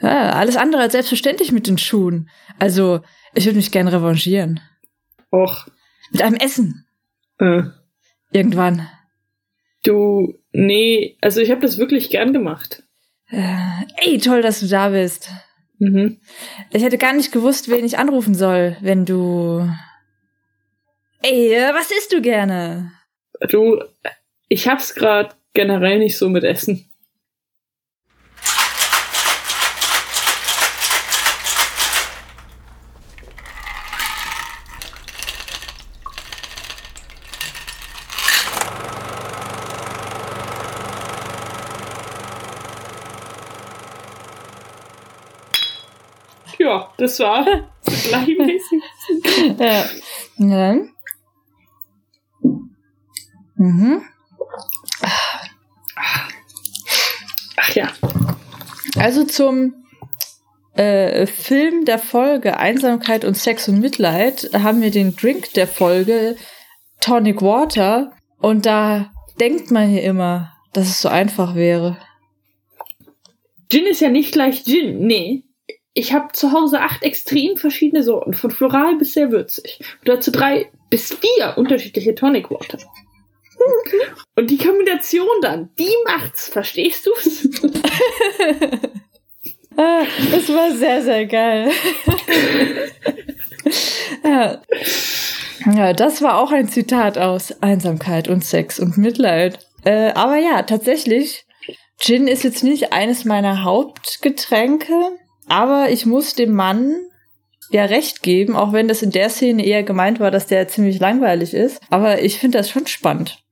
Ja, alles andere als selbstverständlich mit den Schuhen. Also, ich würde mich gerne revanchieren. Och. Mit einem Essen. Äh. Irgendwann. Du, nee, also ich habe das wirklich gern gemacht. Äh, ey, toll, dass du da bist. Mhm. Ich hätte gar nicht gewusst, wen ich anrufen soll, wenn du. Ey, äh, was isst du gerne? Du, ich hab's grad generell nicht so mit Essen. Ja, das war gleichmäßig. Ja. ja. Mhm. Ach ja. Also zum äh, Film der Folge Einsamkeit und Sex und Mitleid haben wir den Drink der Folge Tonic Water und da denkt man hier immer, dass es so einfach wäre. Gin ist ja nicht gleich Gin, nee. Ich habe zu Hause acht extrem verschiedene Sorten, von floral bis sehr würzig. Und dazu drei bis vier unterschiedliche Tonic Water. Und die Kombination dann, die macht's, verstehst du's? Ah, das war sehr, sehr geil. ja. ja, das war auch ein Zitat aus Einsamkeit und Sex und Mitleid. Äh, aber ja, tatsächlich, Gin ist jetzt nicht eines meiner Hauptgetränke, aber ich muss dem Mann ja recht geben, auch wenn das in der Szene eher gemeint war, dass der ziemlich langweilig ist. Aber ich finde das schon spannend.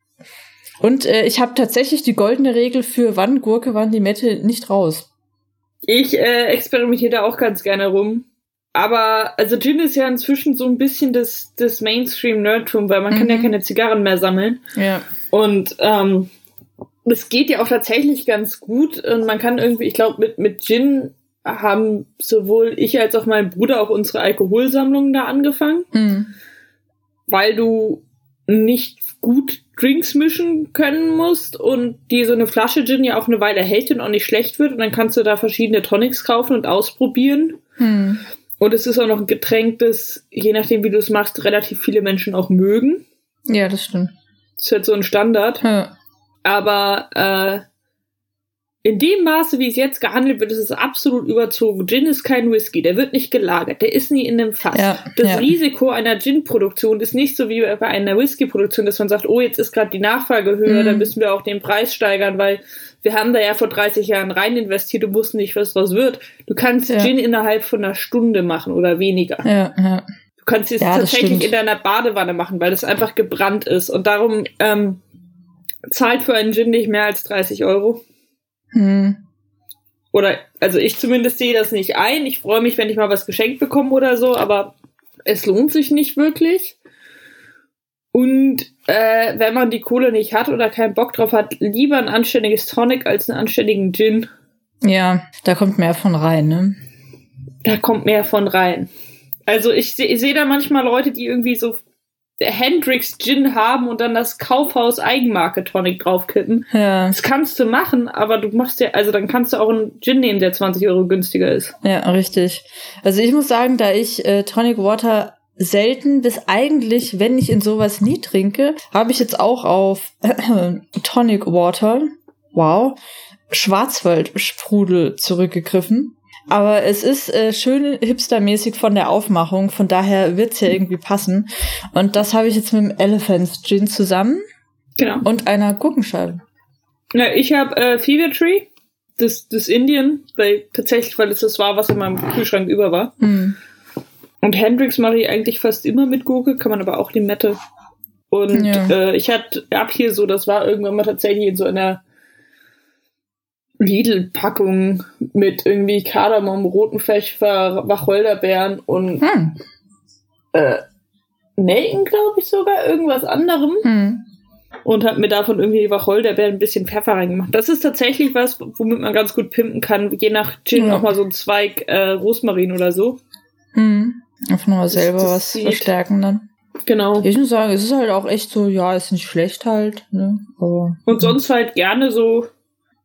Und äh, ich habe tatsächlich die goldene Regel für wann Gurke, wann Limette nicht raus. Ich äh, experimentiere da auch ganz gerne rum. Aber, also Gin ist ja inzwischen so ein bisschen das, das Mainstream-Nerdtum, weil man mhm. kann ja keine Zigarren mehr sammeln. Ja. Und ähm, es geht ja auch tatsächlich ganz gut. Und man kann irgendwie, ich glaube, mit, mit Gin haben sowohl ich als auch mein Bruder auch unsere Alkoholsammlungen da angefangen. Mhm. Weil du nicht gut Drinks mischen können musst und die so eine Flasche Gin ja auch eine Weile hält und auch nicht schlecht wird und dann kannst du da verschiedene Tonics kaufen und ausprobieren. Hm. Und es ist auch noch ein Getränk, das, je nachdem wie du es machst, relativ viele Menschen auch mögen. Ja, das stimmt. Das ist halt so ein Standard. Ja. Aber äh, in dem Maße, wie es jetzt gehandelt wird, ist es absolut überzogen. Gin ist kein Whisky, der wird nicht gelagert, der ist nie in einem Fass. Ja, das ja. Risiko einer Gin-Produktion ist nicht so wie bei einer Whisky-Produktion, dass man sagt, oh, jetzt ist gerade die Nachfrage höher, Mhm. dann müssen wir auch den Preis steigern, weil wir haben da ja vor 30 Jahren rein investiert, du wussten nicht, was was wird. Du kannst Ja. Gin innerhalb von einer Stunde machen oder weniger. Ja, ja. Du kannst es tatsächlich in deiner Badewanne machen, weil das einfach gebrannt ist. Und darum ähm, zahlt für einen Gin nicht mehr als 30 Euro. Hm. Oder, also ich zumindest sehe das nicht ein. Ich freue mich, wenn ich mal was geschenkt bekomme oder so, aber es lohnt sich nicht wirklich. Und äh, wenn man die Kohle nicht hat oder keinen Bock drauf hat, lieber ein anständiges Tonic als einen anständigen Gin. Ja, da kommt mehr von rein, ne? Da kommt mehr von rein. Also ich sehe seh da manchmal Leute, die irgendwie so Hendrix Gin haben und dann das Kaufhaus Eigenmarke Tonic draufkippen. Ja, Das kannst du machen, aber du machst ja, also dann kannst du auch einen Gin nehmen, der 20 Euro günstiger ist. ja, richtig. Also ich muss sagen, da ich äh, Tonic Water selten bis eigentlich, wenn ich in sowas nie trinke, habe ich jetzt auch auf Tonic Water, wow, Schwarzwaldsprudel zurückgegriffen. Aber es ist äh, schön hipstermäßig von der Aufmachung, von daher wird's ja irgendwie passen. Und das habe ich jetzt mit dem Elephants Gin zusammen Genau. und einer Gurkenscheibe. Ja, ich habe äh, Fever Tree, das, das Indien, weil tatsächlich, weil es das war, was in meinem Kühlschrank über war. Hm. Und Hendrix mache ich eigentlich fast immer mit Gurke, kann man aber auch Limette. Und Ja. äh, ich hatte ab hier so, das war irgendwann mal tatsächlich in so einer Lidl-Packung mit irgendwie Kardamom, roten Pfeffer, Wacholderbeeren und Hm. äh, Nelken, glaube ich sogar, irgendwas anderem. Hm. und habe mir davon irgendwie Wacholderbeeren ein bisschen Pfeffer reingemacht. Das ist tatsächlich was, womit man ganz gut pimpen kann. Je nach Gin Ja. auch mal so ein Zweig äh, Rosmarin oder so. Hm. Einfach nur selber das was sieht- verstärken dann. Genau. Ich muss sagen, es ist halt auch echt so, ja, ist nicht schlecht halt, ne? Aber. Und sonst halt gerne so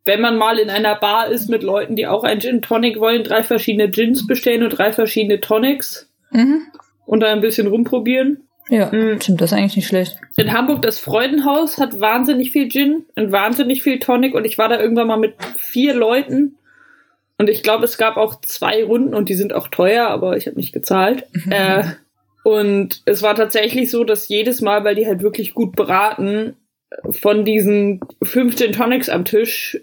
wenn man mal in einer Bar ist mit Leuten, die auch ein Gin Tonic wollen, drei verschiedene Gins bestellen und drei verschiedene Tonics Mhm. und dann ein bisschen rumprobieren. Ja, Mhm. stimmt, das ist eigentlich nicht schlecht. In Hamburg das Freudenhaus hat wahnsinnig viel Gin und wahnsinnig viel Tonic und ich war da irgendwann mal mit vier Leuten und ich glaube, es gab auch zwei Runden und die sind auch teuer, aber ich habe nicht gezahlt. äh, und es war tatsächlich so, dass jedes Mal, weil die halt wirklich gut beraten, von diesen 15 Tonics am Tisch,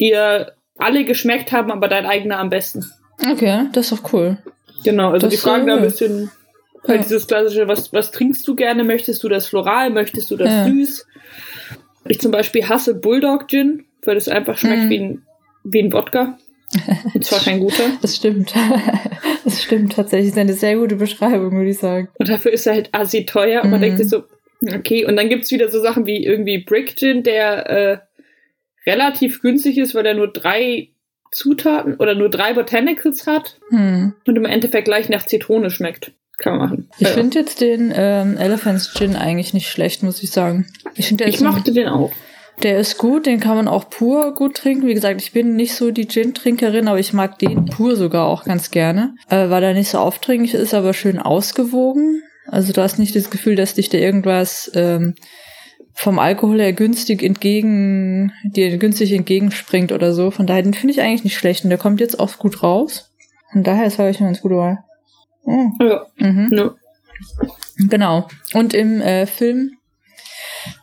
dir alle geschmeckt haben, aber dein eigener am besten. Okay, das ist doch cool. Genau, also Das die fragen da ein bisschen halt ja. dieses klassische, was, was trinkst du gerne? Möchtest du das floral? Möchtest du das Ja. süß? Ich zum Beispiel hasse Bulldog Gin, weil das einfach schmeckt Mhm. wie, ein, wie ein Wodka. Und zwar kein guter. Das stimmt. Das stimmt tatsächlich. Das ist eine sehr gute Beschreibung, würde ich sagen. Und dafür ist er halt assi teuer. Und man Mhm. denkt sich so, okay. Und dann gibt's wieder so Sachen wie irgendwie Brick Gin, der äh, relativ günstig ist, weil er nur drei Zutaten oder nur drei Botanicals hat Hm. und im Endeffekt gleich nach Zitrone schmeckt. Kann man machen. Ich Ja. finde jetzt den ähm, Elephants Gin eigentlich nicht schlecht, muss ich sagen. Ich finde, der, ich mochte den auch. der ist gut, den kann man auch pur gut trinken. Wie gesagt, ich bin nicht so die Gin-Trinkerin, aber ich mag den pur sogar auch ganz gerne, äh, weil er nicht so aufdringlich ist, aber schön ausgewogen. Also du hast nicht das Gefühl, dass dich da irgendwas ähm, vom Alkohol her günstig entgegen, dir günstig entgegenspringt oder so. Von daher, den finde ich eigentlich nicht schlecht und der kommt jetzt auch gut raus. Von daher ist ich eine ganz gute Wahl. Mm. Ja. Mhm. Ne. Genau. Und im äh, Film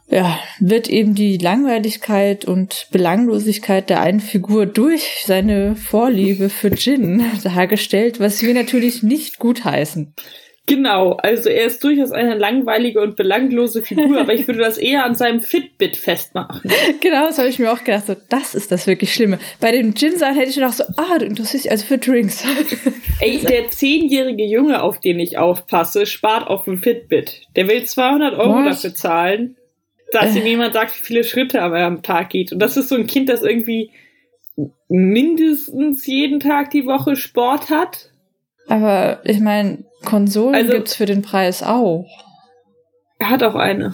ja, wird eben die Langweiligkeit und Belanglosigkeit der einen Figur durch seine Vorliebe für Gin dargestellt, was wir natürlich nicht gutheißen. Genau, also er ist durchaus eine langweilige und belanglose Figur, aber ich würde das eher an seinem Fitbit festmachen. Genau, das habe ich mir auch gedacht. So, das ist das wirklich Schlimme. Bei dem Gin-Sachen hätte ich noch so, ah, du interessierst dich also für Drinks. Ey, der zehnjährige Junge, auf den ich aufpasse, spart auf dem Fitbit. Der will 200 Euro Was? dafür zahlen, dass Äh. ihm jemand sagt, wie viele Schritte er am Tag geht. Und das ist so ein Kind, das irgendwie mindestens jeden Tag die Woche Sport hat. Aber ich meine, Konsolen Also- gibt's für den Preis auch. Er hat auch eine.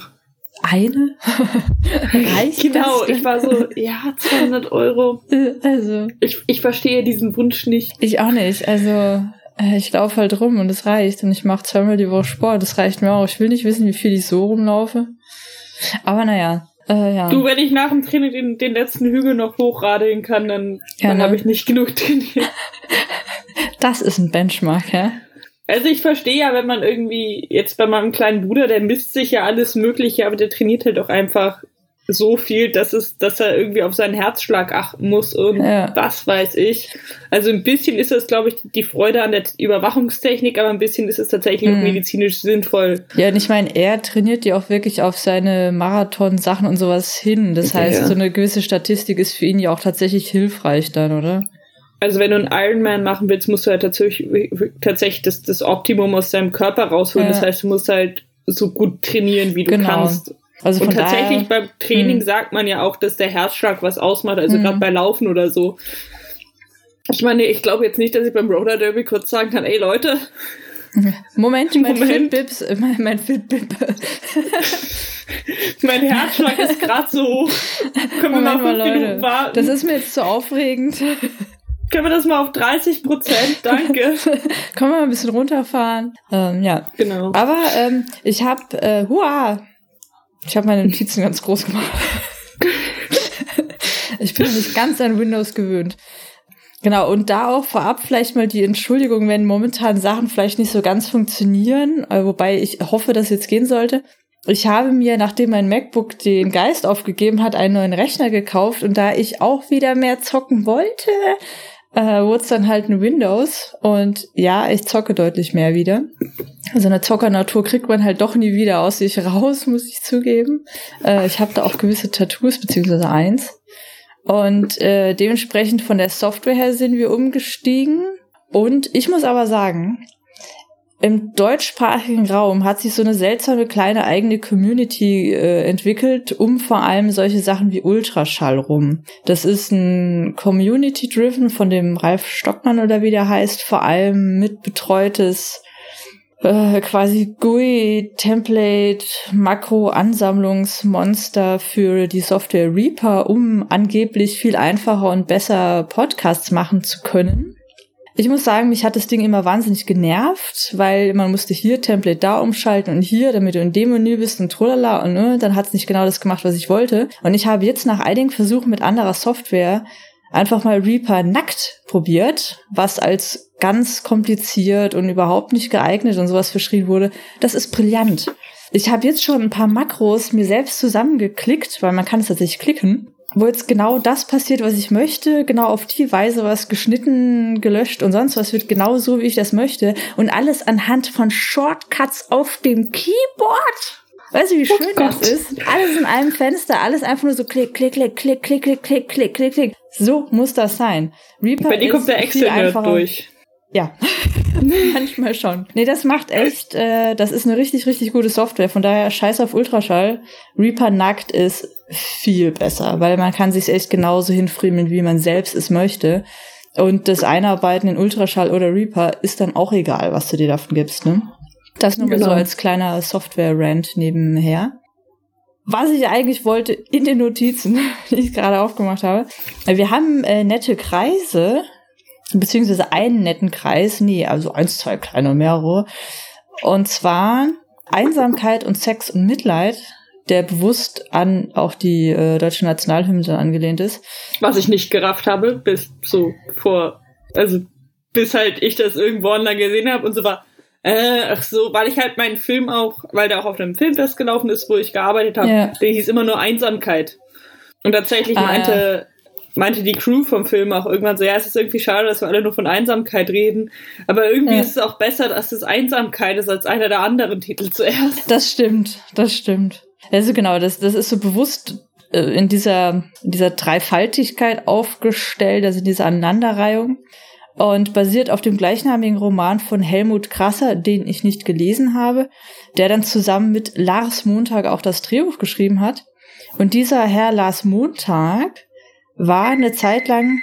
Eine? Reicht Genau, ich war so, ja, 200 Euro. Also, Ich, ich verstehe diesen Wunsch nicht. Ich auch nicht. Also, äh, ich laufe halt rum und es reicht. Und ich mache zweimal die Woche Sport. Das reicht mir auch. Ich will nicht wissen, wie viel ich so rumlaufe. Aber naja. Äh, ja. Du, wenn ich nach dem Training den, den letzten Hügel noch hochradeln kann, dann, Ja, dann ne? habe ich nicht genug trainiert. Das ist ein Benchmark, ja? Also ich verstehe ja, wenn man irgendwie, jetzt bei meinem kleinen Bruder, der misst sich ja alles Mögliche, aber der trainiert halt auch einfach so viel, dass es, dass er irgendwie auf seinen Herzschlag achten muss und Ja. was weiß ich. Also ein bisschen ist das, glaube ich, die Freude an der Überwachungstechnik, aber ein bisschen ist es tatsächlich auch Mhm. medizinisch sinnvoll. Ja, und ich meine, er trainiert ja auch wirklich auf seine Marathon-Sachen und sowas hin. Das heißt, Ja. so eine gewisse Statistik ist für ihn ja auch tatsächlich hilfreich dann, oder? Also wenn du einen Ironman machen willst, musst du halt tatsächlich, tatsächlich das, das Optimum aus deinem Körper rausholen. Ja. Das heißt, du musst halt so gut trainieren, wie du Genau. kannst. Also Und tatsächlich daher, beim Training Hm. sagt man ja auch, dass der Herzschlag was ausmacht, also Hm. gerade bei Laufen oder so. Ich meine, ich glaube jetzt nicht, dass ich beim Roller Derby kurz sagen kann, ey Leute, Moment, mein Moment. Fitbips, äh, mein, mein Fitbip. mein Herzschlag ist gerade so hoch. Können wir Moment mal mal, fünf Minuten Leute. warten? Das ist mir jetzt zu aufregend. Können wir das mal auf 30 Prozent? Danke. Können wir mal ein bisschen runterfahren? Ähm, ja. genau. Aber ähm, ich habe, äh, hua, ich habe meine Notizen ganz groß gemacht. ich bin nicht ganz an Windows gewöhnt. Genau, und da auch vorab vielleicht mal die Entschuldigung, wenn momentan Sachen vielleicht nicht so ganz funktionieren, äh, wobei ich hoffe, dass jetzt gehen sollte. Ich habe mir, nachdem mein MacBook den Geist aufgegeben hat, einen neuen Rechner gekauft und da ich auch wieder mehr zocken wollte, äh, wurde es dann halt ein Windows und ja, ich zocke deutlich mehr wieder. So eine Zockernatur kriegt man halt doch nie wieder aus sich raus, muss ich zugeben. Äh, ich habe da auch gewisse Tattoos, beziehungsweise eins. Und äh, dementsprechend von der Software her sind wir umgestiegen. Und ich muss aber sagen, im deutschsprachigen Raum hat sich so eine seltsame kleine eigene Community äh, entwickelt, um vor allem solche Sachen wie Ultraschall rum. Das ist ein Community-driven von dem Ralf Stockmann oder wie der heißt, vor allem mit betreutes äh, quasi GUI Template Makro Ansammlungsmonster für die Software Reaper, um angeblich viel einfacher und besser Podcasts machen zu können. Ich muss sagen, mich hat das Ding immer wahnsinnig genervt, weil man musste hier Template da umschalten und hier, damit du in dem Menü bist und trolala und ne, dann hat es nicht genau das gemacht, was ich wollte. Und ich habe jetzt nach einigen Versuchen mit anderer Software einfach mal Reaper nackt probiert, was als ganz kompliziert und überhaupt nicht geeignet und sowas verschrien wurde. Das ist brillant. Ich habe jetzt schon ein paar Makros mir selbst zusammengeklickt, weil man kann es tatsächlich klicken, wo jetzt genau das passiert, was ich möchte, genau auf die Weise was geschnitten, gelöscht und sonst was wird genau so, wie ich das möchte und alles anhand von Shortcuts auf dem Keyboard. Weißt du, wie schön oh das ist? Alles in einem Fenster, alles einfach nur so klick, klick, klick, klick, klick, klick, klick, klick, klick, klick. So muss das sein. Reaper Bei dir kommt der Excel durch. Ja, manchmal schon. Nee, das macht echt, äh, das ist eine richtig, richtig gute Software. Von daher scheiß auf Ultraschall. Reaper nackt ist viel besser, weil man kann sich echt genauso hinfriemeln, wie man selbst es möchte. Und das Einarbeiten in Ultraschall oder Reaper ist dann auch egal, was du dir davon gibst, ne? Das nur genau. so als kleiner Software-Rant nebenher. Was ich eigentlich wollte in den Notizen, die ich gerade aufgemacht habe. Wir haben äh, nette Kreise, beziehungsweise einen netten Kreis, nee, also eins, zwei kleine, mehrere. Und zwar Einsamkeit und Sex und Mitleid, der bewusst an auch die äh, deutsche Nationalhymne angelehnt ist. Was ich nicht gerafft habe, bis so vor, also bis halt ich das irgendwo online gesehen habe und so war, äh, ach so, weil ich halt meinen Film auch, weil der auch auf einem Filmfest gelaufen ist, wo ich gearbeitet habe, ja. der hieß immer nur Einsamkeit. Und tatsächlich ah, meinte, ja. meinte die Crew vom Film auch irgendwann so, ja, es ist irgendwie schade, dass wir alle nur von Einsamkeit reden. Aber irgendwie ja. ist es auch besser, dass es Einsamkeit ist als einer der anderen Titel zuerst. Das stimmt, das stimmt. Also genau, das, das ist so bewusst äh, in dieser, in dieser Dreifaltigkeit aufgestellt, also in dieser Aneinanderreihung und basiert auf dem gleichnamigen Roman von Helmut Krasser, den ich nicht gelesen habe, der dann zusammen mit Lars Montag auch das Drehbuch geschrieben hat. Und dieser Herr Lars Montag war eine Zeit lang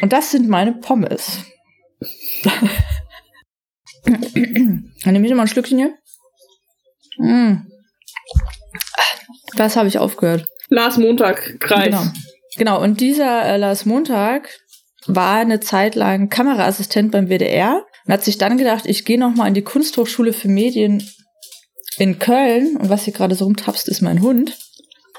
und das sind meine Pommes. Dann nehme ich mal ein Schlückchen hier. Mm. Das habe ich aufgehört. Lars Montag, Kreis. Genau. Genau, und dieser äh, Lars Montag war eine Zeit lang Kameraassistent beim WDR und hat sich dann gedacht, ich gehe nochmal in die Kunsthochschule für Medien in Köln und was hier gerade so rumtapst, ist mein Hund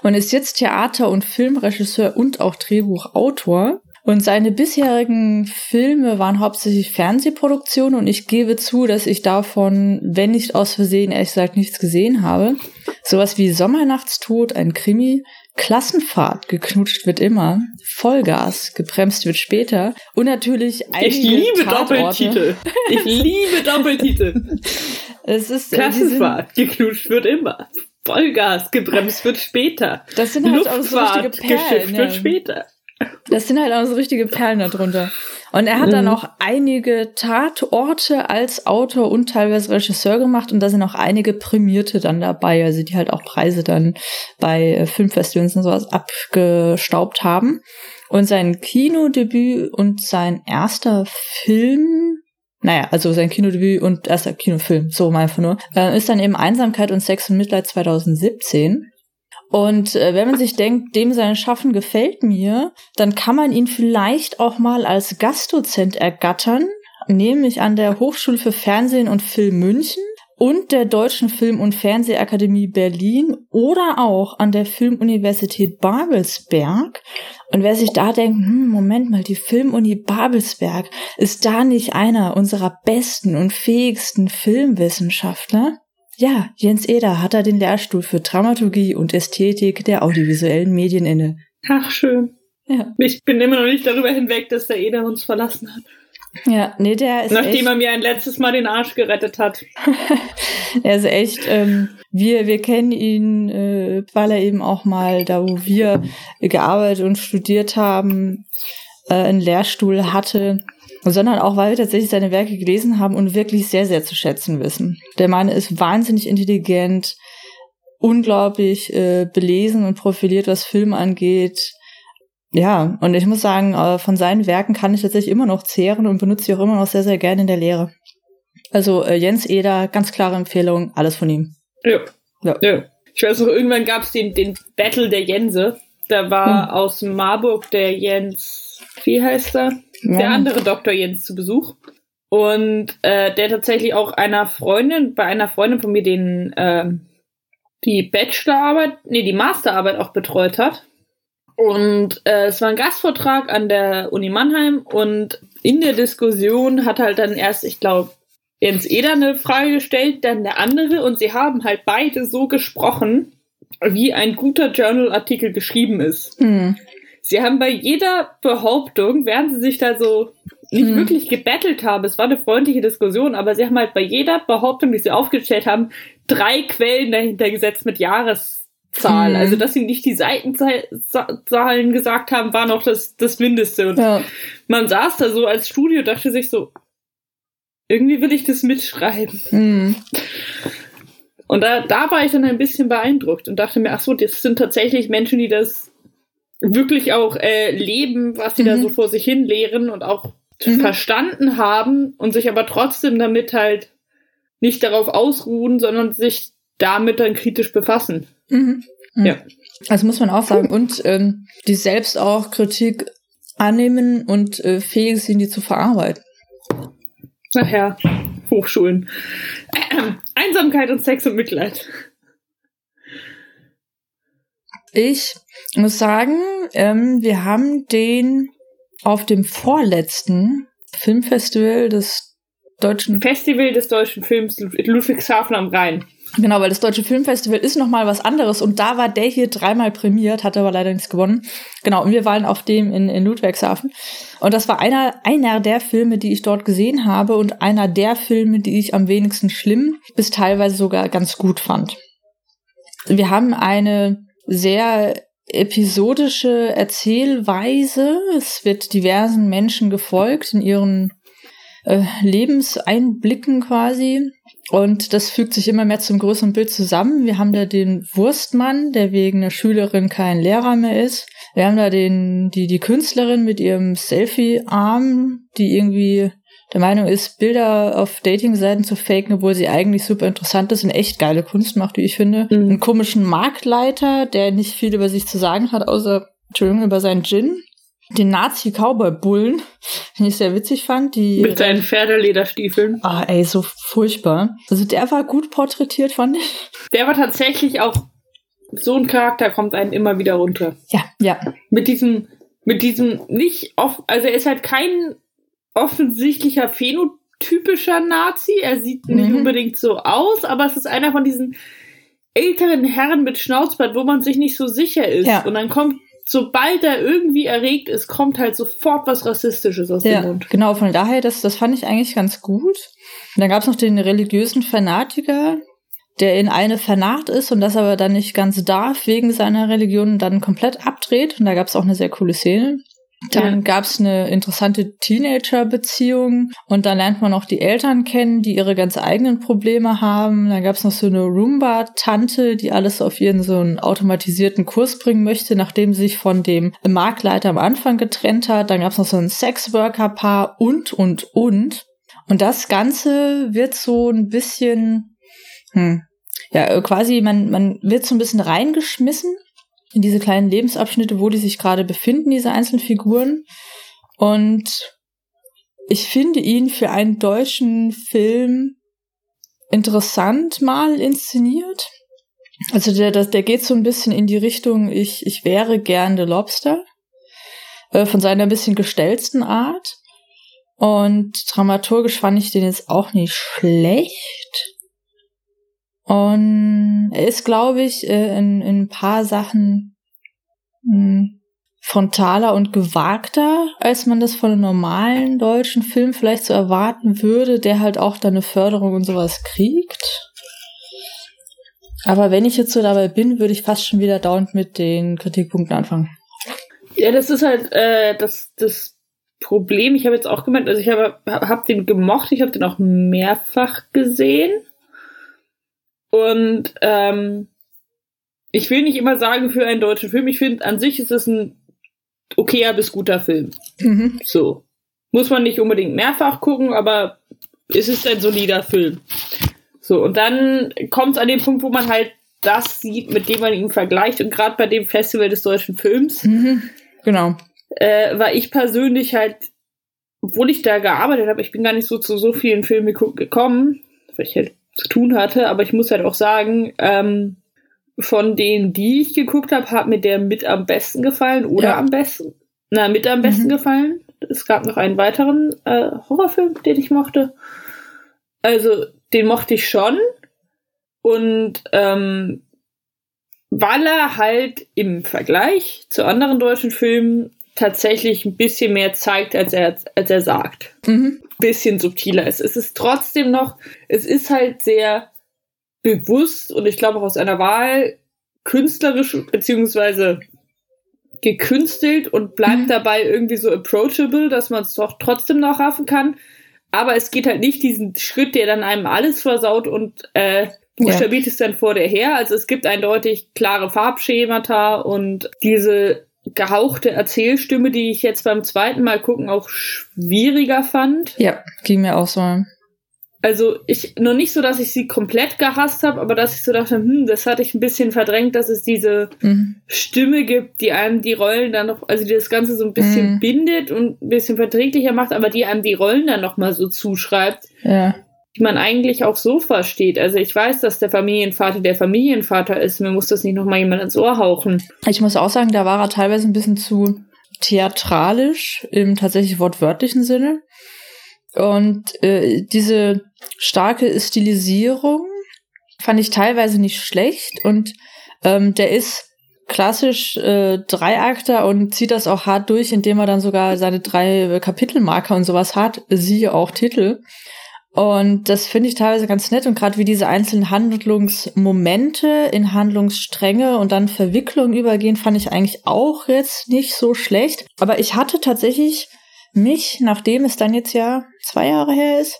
und ist jetzt Theater- und Filmregisseur und auch Drehbuchautor. Und seine bisherigen Filme waren hauptsächlich Fernsehproduktionen und ich gebe zu, dass ich davon, wenn nicht aus Versehen, ehrlich gesagt nichts gesehen habe. Sowas wie Sommernachtstod, ein Krimi, Klassenfahrt, geknutscht wird immer, Vollgas, gebremst wird später und natürlich einige Ich liebe Tatorte. Doppeltitel. Ich liebe Doppeltitel. es ist äh, Klassenfahrt, geknutscht wird immer. Vollgas, gebremst wird später. Das sind halt auch so richtige Perlen. Ja. wird später. Das sind halt auch so richtige Perlen darunter. Und er hat mhm. dann auch einige Tatorte als Autor und teilweise Regisseur gemacht und da sind auch einige Prämierte dann dabei, also die halt auch Preise dann bei äh, Filmfestivals und sowas abgestaubt haben. Und sein Kinodebüt und sein erster Film, naja, also sein Kinodebüt und erster Kinofilm, so mal einfach nur, äh, ist dann eben Einsamkeit und Sex und Mitleid 2017. Und äh, wenn man sich denkt, dem sein Schaffen gefällt mir, dann kann man ihn vielleicht auch mal als Gastdozent ergattern, nämlich an der Hochschule für Fernsehen und Film München und der Deutschen Film- und Fernsehakademie Berlin oder auch an der Filmuniversität Babelsberg. Und wer sich da denkt, hm, Moment mal, die Filmuni Babelsberg, ist da nicht einer unserer besten und fähigsten Filmwissenschaftler? Ja, Jens Eder hat da den Lehrstuhl für Dramaturgie und Ästhetik der audiovisuellen Medien inne. Ach, schön. Ja. Ich bin immer noch nicht darüber hinweg, dass der Eder uns verlassen hat. Ja, nee, der ist. Nachdem echt, er mir ein letztes Mal den Arsch gerettet hat. er ist echt, ähm, wir, wir kennen ihn, äh, weil er eben auch mal da, wo wir gearbeitet und studiert haben, äh, einen Lehrstuhl hatte sondern auch, weil wir tatsächlich seine Werke gelesen haben und wirklich sehr, sehr zu schätzen wissen. Der Mann ist wahnsinnig intelligent, unglaublich äh, belesen und profiliert, was Film angeht. Ja, und ich muss sagen, äh, von seinen Werken kann ich tatsächlich immer noch zehren und benutze sie auch immer noch sehr, sehr gerne in der Lehre. Also äh, Jens Eder, ganz klare Empfehlung, alles von ihm. Ja. Ja. ja. Ich weiß noch, irgendwann gab es den, den Battle der Jense. Da war Hm. aus Marburg der Jens, wie heißt er? Der Ja. andere Dr. Jens zu Besuch. Und äh, der tatsächlich auch einer Freundin, bei einer Freundin von mir den ähm, die Bachelorarbeit, nee, die Masterarbeit auch betreut hat. Und äh, es war ein Gastvortrag an der Uni Mannheim und in der Diskussion hat halt dann erst, ich glaube, Jens Eder eine Frage gestellt, dann der andere und sie haben halt beide so gesprochen, wie ein guter Journal-Artikel geschrieben ist. Hm. Sie haben bei jeder Behauptung, während sie sich da so nicht Hm. wirklich gebettelt haben, es war eine freundliche Diskussion, aber sie haben halt bei jeder Behauptung, die sie aufgestellt haben, drei Quellen dahinter gesetzt mit Jahreszahl. Hm. Also, dass sie nicht die Seitenzahlen gesagt haben, war noch das, das Mindeste. Und Ja. man saß da so als Studio, dachte sich so, irgendwie will ich das mitschreiben. Hm. Und da, da war ich dann ein bisschen beeindruckt und dachte mir, ach so, das sind tatsächlich Menschen, die das wirklich auch äh, leben, was sie da Mhm. so vor sich hin lehren und auch Mhm. verstanden haben und sich aber trotzdem damit halt nicht darauf ausruhen, sondern sich damit dann kritisch befassen. Mhm. Mhm. Ja. Also muss man auch sagen. Und ähm, die selbst auch Kritik annehmen und äh, fähig sind, die zu verarbeiten. Ach ja, Hochschulen. Einsamkeit und Sex und Mitleid. Ich muss sagen, ähm, wir haben den auf dem vorletzten Filmfestival des deutschen Festival des deutschen Films Lud- Ludwigshafen am Rhein. Genau, weil das Deutsche Filmfestival ist noch mal was anderes und da war der hier dreimal prämiert, hat aber leider nichts gewonnen. Genau, und wir waren auf dem in, in Ludwigshafen und das war einer einer der Filme, die ich dort gesehen habe und einer der Filme, die ich am wenigsten schlimm bis teilweise sogar ganz gut fand. Wir haben eine sehr episodische Erzählweise. Es wird diversen Menschen gefolgt in ihren äh, Lebenseinblicken quasi. Und das fügt sich immer mehr zum größeren Bild zusammen. Wir haben da den Wurstmann, der wegen einer Schülerin kein Lehrer mehr ist. Wir haben da den, die, die Künstlerin mit ihrem Selfie-Arm, die irgendwie der Meinung ist, Bilder auf Dating-Seiten zu faken, obwohl sie eigentlich super interessant ist und echt geile Kunst macht, wie ich finde. Mhm. Einen komischen Marktleiter, der nicht viel über sich zu sagen hat, außer, Entschuldigung, über seinen Gin. Den Nazi-Cowboy-Bullen, den ich sehr witzig fand, die Mit seinen Pferdelederstiefeln. Ah, ey, so furchtbar. Also der war gut porträtiert, fand ich. Der war tatsächlich auch so ein Charakter, kommt einen immer wieder runter. Ja, ja. Mit diesem, mit diesem nicht off, also er ist halt kein offensichtlicher phänotypischer Nazi. Er sieht nicht Mhm. unbedingt so aus, aber es ist einer von diesen älteren Herren mit Schnauzbart, wo man sich nicht so sicher ist. Ja. Und dann kommt, sobald er irgendwie erregt ist, kommt halt sofort was Rassistisches aus Ja, dem Mund. genau, von daher, das, das fand ich eigentlich ganz gut. Und dann gab's noch den religiösen Fanatiker, der in eine vernarrt ist und das aber dann nicht ganz darf wegen seiner Religion dann komplett abdreht. Und da gab's auch eine sehr coole Szene. Dann Ja. gab's eine interessante Teenager-Beziehung und dann lernt man auch die Eltern kennen, die ihre ganz eigenen Probleme haben. Dann gab's noch so eine Roomba-Tante, die alles auf ihren so einen automatisierten Kurs bringen möchte, nachdem sie sich von dem Marktleiter am Anfang getrennt hat. Dann gab's noch so ein Sexworker-Paar und, und, und. Und das Ganze wird so ein bisschen, hm, ja, quasi, man, man wird so ein bisschen reingeschmissen in diese kleinen Lebensabschnitte, wo die sich gerade befinden, diese einzelnen Figuren. Und ich finde ihn für einen deutschen Film interessant mal inszeniert. Also der, der, der geht so ein bisschen in die Richtung, ich, ich wäre gern der Lobster. Äh, von seiner ein bisschen gestellten Art. Und dramaturgisch fand ich den jetzt auch nicht schlecht. Und er ist, glaube ich, äh, in, in ein paar Sachen mh, frontaler und gewagter, als man das von einem normalen deutschen Film vielleicht so erwarten würde, der halt auch dann eine Förderung und sowas kriegt. Aber wenn ich jetzt so dabei bin, würde ich fast schon wieder dauernd mit den Kritikpunkten anfangen. Ja, das ist halt äh, das, das Problem. Ich habe jetzt auch gemeint, also ich habe hab den gemocht, ich habe den auch mehrfach gesehen. Und ähm, ich will nicht immer sagen für einen deutschen Film, ich finde an sich ist es ein okayer bis guter Film. Mhm. So. Muss man nicht unbedingt mehrfach gucken, aber es ist ein solider Film. So, und dann kommt es an den Punkt, wo man halt das sieht, mit dem man ihn vergleicht. Und gerade bei dem Festival des deutschen Films, Mhm. Genau. äh, war ich persönlich halt, obwohl ich da gearbeitet habe, ich bin gar nicht so zu so vielen Filmen gekommen, weil ich halt zu tun hatte, aber ich muss halt auch sagen, ähm, von denen, die ich geguckt habe, hat mir der mit am besten gefallen oder Ja. am besten. Na, mit am besten Mhm. gefallen. Es gab noch einen weiteren äh, Horrorfilm, den ich mochte. Also, den mochte ich schon. Und ähm, weil er halt im Vergleich zu anderen deutschen Filmen tatsächlich ein bisschen mehr zeigt, als er, als er sagt. Mhm. Bisschen subtiler ist. Es ist trotzdem noch, es ist halt sehr bewusst und ich glaube auch aus einer Wahl künstlerisch beziehungsweise gekünstelt und bleibt Mhm. dabei irgendwie so approachable, dass man es doch trotzdem noch raffen kann. Aber es geht halt nicht diesen Schritt, der dann einem alles versaut und äh, buchstabiert es dann vor der her. Also es gibt eindeutig klare Farbschemata und diese gehauchte Erzählstimme, die ich jetzt beim zweiten Mal gucken auch schwieriger fand. Ja, ging mir auch so. Also ich noch nicht so, dass ich sie komplett gehasst habe, aber dass ich so dachte, hm, das hatte ich ein bisschen verdrängt, dass es diese Mhm. Stimme gibt, die einem die Rollen dann noch, also die das Ganze so ein bisschen Mhm. bindet und ein bisschen verträglicher macht, aber die einem die Rollen dann noch mal so zuschreibt, Ja. Die man eigentlich auch so versteht. Also ich weiß, dass der Familienvater der Familienvater ist, mir muss das nicht noch mal jemand ins Ohr hauchen. Ich muss auch sagen, da war er teilweise ein bisschen zu theatralisch im tatsächlich wortwörtlichen Sinne. Und äh, diese starke Stilisierung fand ich teilweise nicht schlecht. Und ähm, der ist klassisch äh, Dreiakter und zieht das auch hart durch, indem er dann sogar seine drei Kapitelmarker und sowas hat, siehe auch Titel. Und das finde ich teilweise ganz nett und gerade wie diese einzelnen Handlungsmomente in Handlungsstränge und dann Verwicklung übergehen, fand ich eigentlich auch jetzt nicht so schlecht. Aber ich hatte tatsächlich mich, nachdem es dann jetzt ja zwei Jahre her ist,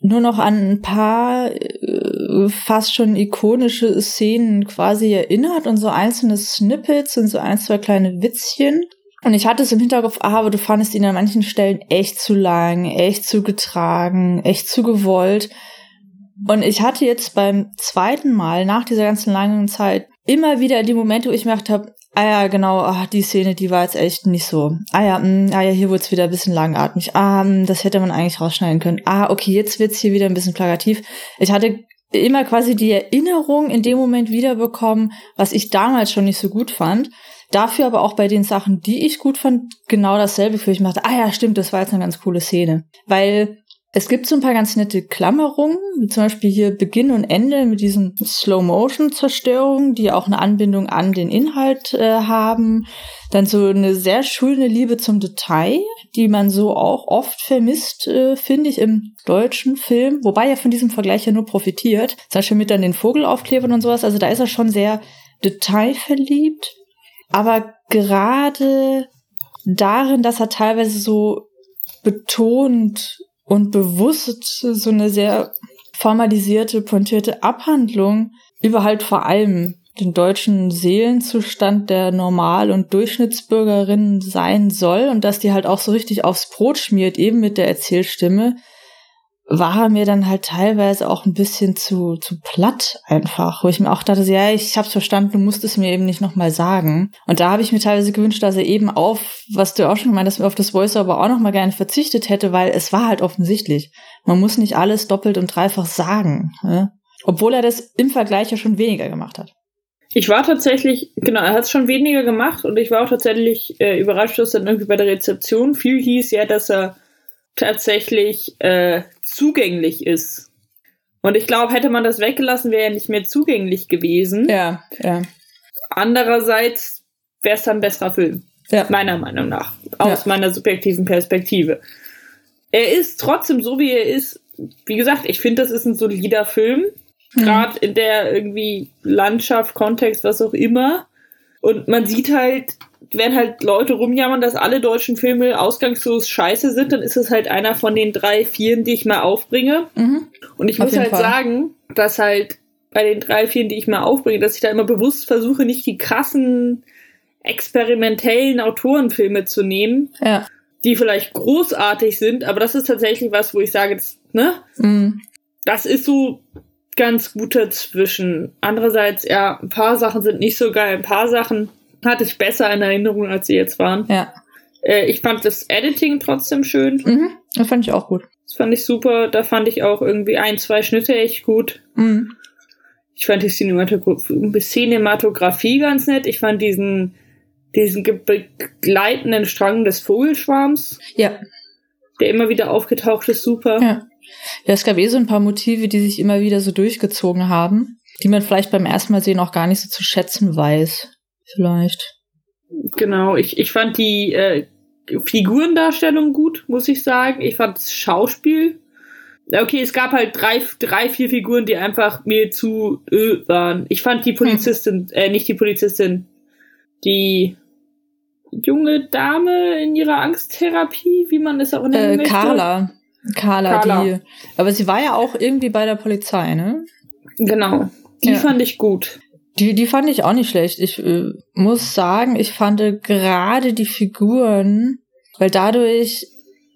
nur noch an ein paar äh, fast schon ikonische Szenen quasi erinnert und so einzelne Snippets und so ein, zwei kleine Witzchen. Und ich hatte es im Hinterkopf, ah, aber du fandest ihn an manchen Stellen echt zu lang, echt zu getragen, echt zu gewollt. Und ich hatte jetzt beim zweiten Mal nach dieser ganzen langen Zeit immer wieder die Momente, wo ich mir gedacht habe, ah ja, genau, ah, die Szene, die war jetzt echt nicht so. Ah ja, mh, ah ja, hier wurde es wieder ein bisschen langatmig. Ah, mh, das hätte man eigentlich rausschneiden können. Ah, okay, jetzt wird's hier wieder ein bisschen plakativ. Ich hatte immer quasi die Erinnerung in dem Moment wiederbekommen, was ich damals schon nicht so gut fand. Dafür aber auch bei den Sachen, die ich gut fand, genau dasselbe für ich machte. Ah ja, stimmt, das war jetzt eine ganz coole Szene. Weil es gibt so ein paar ganz nette Klammerungen, wie zum Beispiel hier Beginn und Ende mit diesen Slow-Motion-Zerstörungen, die auch eine Anbindung an den Inhalt äh, haben. Dann so eine sehr schöne Liebe zum Detail, die man so auch oft vermisst, äh, finde ich, im deutschen Film. Wobei er von diesem Vergleich ja nur profitiert. Zum Beispiel mit dann den Vogelaufklebern und sowas. Also da ist er schon sehr detailverliebt. Aber gerade darin, dass er teilweise so betont und bewusst so eine sehr formalisierte, pointierte Abhandlung über halt vor allem den deutschen Seelenzustand der Normal- und Durchschnittsbürgerinnen sein soll und dass die halt auch so richtig aufs Brot schmiert, eben mit der Erzählstimme, war er mir dann halt teilweise auch ein bisschen zu, zu platt einfach, wo ich mir auch dachte, ja, ich hab's verstanden, du musst es mir eben nicht nochmal sagen. Und da habe ich mir teilweise gewünscht, dass er eben auf, was du auch schon gemeint hast, auf das Voice aber auch nochmal gerne verzichtet hätte, weil es war halt offensichtlich. Man muss nicht alles doppelt und dreifach sagen. Ne? Obwohl er das im Vergleich ja schon weniger gemacht hat. Ich war tatsächlich, genau, er hat es schon weniger gemacht und ich war auch tatsächlich äh, überrascht, dass dann irgendwie bei der Rezeption viel hieß, ja, dass er tatsächlich äh, zugänglich ist. Und ich glaube, hätte man das weggelassen, wäre er nicht mehr zugänglich gewesen. Ja, ja. Andererseits wäre es dann ein besserer Film. Ja. Meiner Meinung nach. Aus Ja. meiner subjektiven Perspektive. Er ist trotzdem so, wie er ist. Wie gesagt, ich finde, das ist ein solider Film. Gerade in der irgendwie Landschaft, Kontext, was auch immer. Und man sieht halt, wenn halt Leute rumjammern, dass alle deutschen Filme ausgangslos scheiße sind, dann ist es halt einer von den drei, vieren, die ich mal aufbringe. Mhm. Und ich Auf muss halt Fall. sagen, dass halt bei den drei, vieren, die ich mal aufbringe, dass ich da immer bewusst versuche, nicht die krassen, experimentellen Autorenfilme zu nehmen, Ja. die vielleicht großartig sind, aber das ist tatsächlich was, wo ich sage, das, ne? Mhm. Das ist so ganz gut dazwischen. Andererseits, ja, ein paar Sachen sind nicht so geil, ein paar Sachen hatte ich besser in Erinnerung, als sie jetzt waren. Ja. Äh, ich fand das Editing trotzdem schön. Mhm. Das fand ich auch gut. Das fand ich super. Da fand ich auch irgendwie ein, zwei Schnitte echt gut. Mhm. Ich fand die Cinematografie, Cinematografie ganz nett. Ich fand diesen, diesen begleitenden Strang des Vogelschwarms, Ja. der immer wieder aufgetaucht ist, super. Ja. Ja, es gab eh so ein paar Motive, die sich immer wieder so durchgezogen haben, die man vielleicht beim ersten Mal sehen auch gar nicht so zu schätzen weiß. Vielleicht. Genau, ich, ich fand die äh, Figurendarstellung gut, muss ich sagen. Ich fand das Schauspiel. Okay, es gab halt drei, drei, vier Figuren, die einfach mir zu ö waren. Ich fand die Polizistin, äh, nicht die Polizistin, die junge Dame in ihrer Angsttherapie, wie man es auch nennen Äh, möchte. Carla. Carla, Carla. die. Aber sie war ja auch irgendwie bei der Polizei, ne? Genau. Die Ja. fand ich gut. Die, die fand ich auch nicht schlecht. Ich äh, muss sagen, ich fand gerade die Figuren, weil dadurch,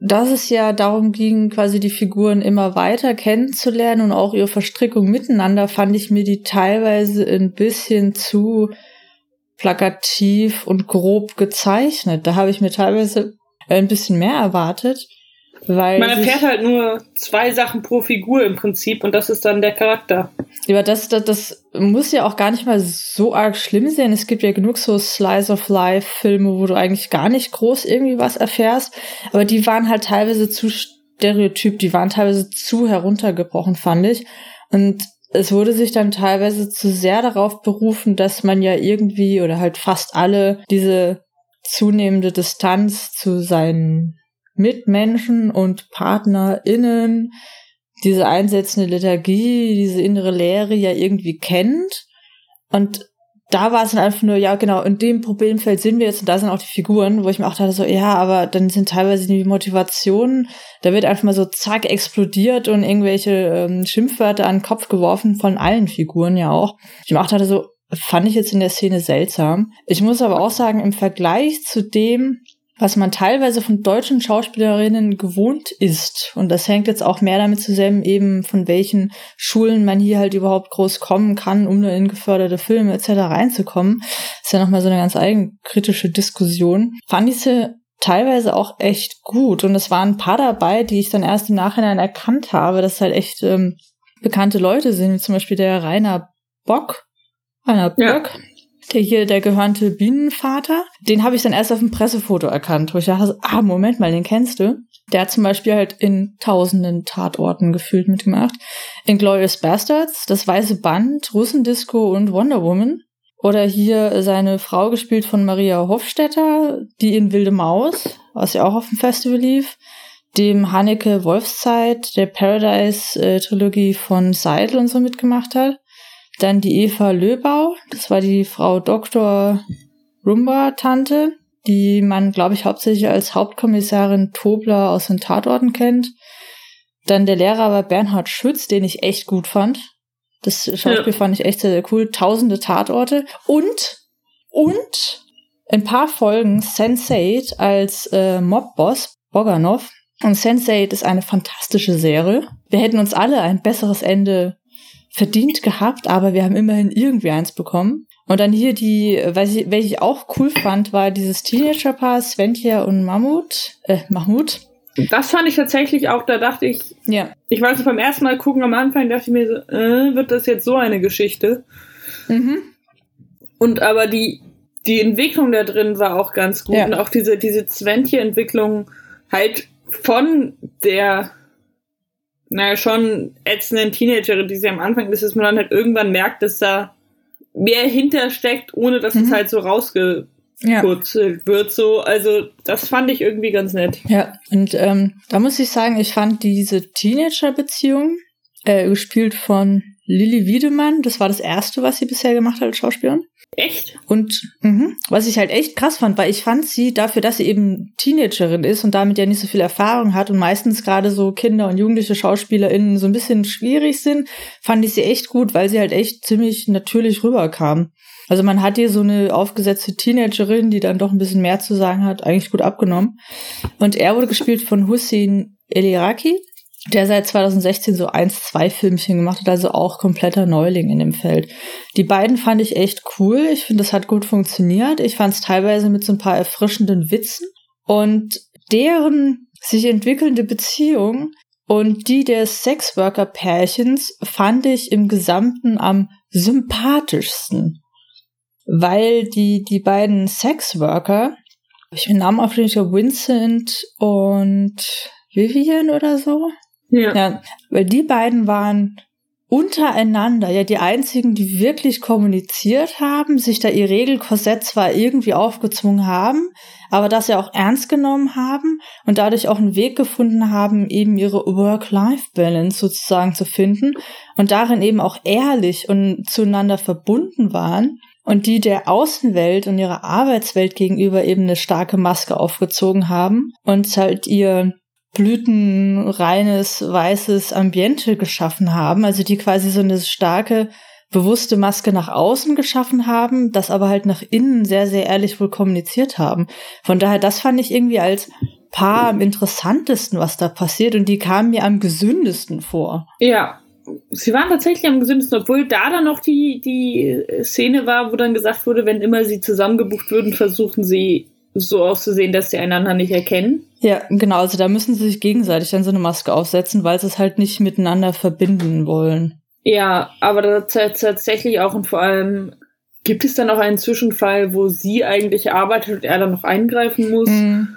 dass es ja darum ging, quasi die Figuren immer weiter kennenzulernen und auch ihre Verstrickung miteinander, fand ich mir die teilweise ein bisschen zu plakativ und grob gezeichnet. Da habe ich mir teilweise ein bisschen mehr erwartet, weil Man erfährt halt nur zwei Sachen pro Figur im Prinzip und das ist dann der Charakter. Ja, aber das, das, das muss ja auch gar nicht mal so arg schlimm sein. Es gibt ja genug so Slice of Life Filme, wo du eigentlich gar nicht groß irgendwie was erfährst. Aber die waren halt teilweise zu stereotyp, die waren teilweise zu heruntergebrochen, fand ich. Und es wurde sich dann teilweise zu sehr darauf berufen, dass man ja irgendwie oder halt fast alle diese zunehmende Distanz zu seinen Mitmenschen und PartnerInnen diese einsetzende Lethargie, diese innere Leere ja irgendwie kennt. Und da war es dann einfach nur, ja, genau, in dem Problemfeld sind wir jetzt und da sind auch die Figuren, wo ich mir auch dachte, so, ja, aber dann sind teilweise die Motivationen, da wird einfach mal so zack explodiert und irgendwelche ähm, Schimpfwörter an den Kopf geworfen von allen Figuren ja auch. Ich mir auch dachte, so, fand ich jetzt in der Szene seltsam. Ich muss aber auch sagen, im Vergleich zu dem, was man teilweise von deutschen Schauspielerinnen gewohnt ist. Und das hängt jetzt auch mehr damit zusammen, eben von welchen Schulen man hier halt überhaupt groß kommen kann, um in geförderte Filme etc. reinzukommen. ist ja nochmal so eine ganz eigenkritische Diskussion. Fand ich sie teilweise auch echt gut. Und es waren ein paar dabei, die ich dann erst im Nachhinein erkannt habe, dass halt echt ähm, bekannte Leute sind, wie zum Beispiel der Rainer Bock. Rainer Ja. Der hier, der gehörnte Bienenvater, den habe ich dann erst auf dem Pressefoto erkannt, wo ich dachte, ah, Moment mal, den kennst du. Der hat zum Beispiel halt in tausenden Tatorten gefühlt mitgemacht. In Glorious Bastards, das weiße Band, Russendisco und Wonder Woman. Oder hier seine Frau gespielt von Maria Hofstetter, die in Wilde Maus, was ja auch auf dem Festival lief. Dem Hanneke Wolfszeit, der Paradise-Trilogie von Seidel und so mitgemacht hat. Dann die Eva Löbau, das war die Frau Dr. Rumba-Tante, die man, glaube ich, hauptsächlich als Hauptkommissarin Tobler aus den Tatorten kennt. Dann der Lehrer war Bernhard Schütz, den ich echt gut fand. Das Schauspiel Ja. fand ich echt sehr, sehr cool. Tausende Tatorte. Und, und ein paar Folgen Sense8 als äh, Mobboss Boganov. Und Sense8 ist eine fantastische Serie. Wir hätten uns alle ein besseres Ende verdient gehabt, aber wir haben immerhin irgendwie eins bekommen. Und dann hier die, was ich, welche ich auch cool fand, war dieses Teenager-Paar Sventja und Mammut, äh, Mahmut. Das fand ich tatsächlich auch, da dachte ich, Ja. ich weiß nicht, beim ersten Mal gucken am Anfang dachte ich mir so, äh, wird das jetzt so eine Geschichte? Mhm. Und aber die, die Entwicklung da drin war auch ganz gut. Ja. Und auch diese, diese Zwentje-Entwicklung halt von der, naja, schon ätzenden Teenagerin, die sie am Anfang ist, dass man dann halt irgendwann merkt, dass da mehr hintersteckt, ohne dass es Mhm. halt so rausgepurzelt Ja. wird. So, also das fand ich irgendwie ganz nett. Ja, und ähm, da muss ich sagen, ich fand diese Teenager-Beziehung, äh, gespielt von Lilly Wiedemann, das war das erste, was sie bisher gemacht hat als Schauspielerin. Echt? Und mhm, was ich halt echt krass fand, weil ich fand sie dafür, dass sie eben Teenagerin ist und damit ja nicht so viel Erfahrung hat und meistens gerade so Kinder und jugendliche SchauspielerInnen so ein bisschen schwierig sind, fand ich sie echt gut, weil sie halt echt ziemlich natürlich rüberkam. Also man hat hier so eine aufgesetzte Teenagerin, die dann doch ein bisschen mehr zu sagen hat, eigentlich gut abgenommen. Und er wurde gespielt von Hussein Eliraki, der seit 2016 so eins, zwei Filmchen gemacht hat, also auch kompletter Neuling in dem Feld. Die beiden fand ich echt cool. Ich finde, das hat gut funktioniert. Ich fand es teilweise mit so ein paar erfrischenden Witzen. Und deren sich entwickelnde Beziehung und die des Sexworker-Pärchens fand ich im Gesamten am sympathischsten. Weil die, die beiden Sexworker, ich bin Namen auf Vincent und Vivian oder so. Ja. ja. Weil die beiden waren untereinander ja die einzigen, die wirklich kommuniziert haben, sich da ihr Regelkorsett zwar irgendwie aufgezwungen haben, aber das ja auch ernst genommen haben und dadurch auch einen Weg gefunden haben, eben ihre Work-Life-Balance sozusagen zu finden und darin eben auch ehrlich und zueinander verbunden waren und die der Außenwelt und ihrer Arbeitswelt gegenüber eben eine starke Maske aufgezogen haben und halt ihr blütenreines, weißes Ambiente geschaffen haben, also die quasi so eine starke, bewusste Maske nach außen geschaffen haben, das aber halt nach innen sehr, sehr ehrlich wohl kommuniziert haben. Von daher, das fand ich irgendwie als Paar am interessantesten, was da passiert und die kamen mir am gesündesten vor. Ja, sie waren tatsächlich am gesündesten, obwohl da dann noch die, die Szene war, wo dann gesagt wurde, wenn immer sie zusammengebucht würden, versuchen sie so auszusehen, dass sie einander nicht erkennen. Ja, genau. Also da müssen sie sich gegenseitig dann so eine Maske aufsetzen, weil sie es halt nicht miteinander verbinden wollen. Ja, aber tatsächlich auch und vor allem gibt es dann auch einen Zwischenfall, wo sie eigentlich arbeitet und er dann noch eingreifen muss. Mhm.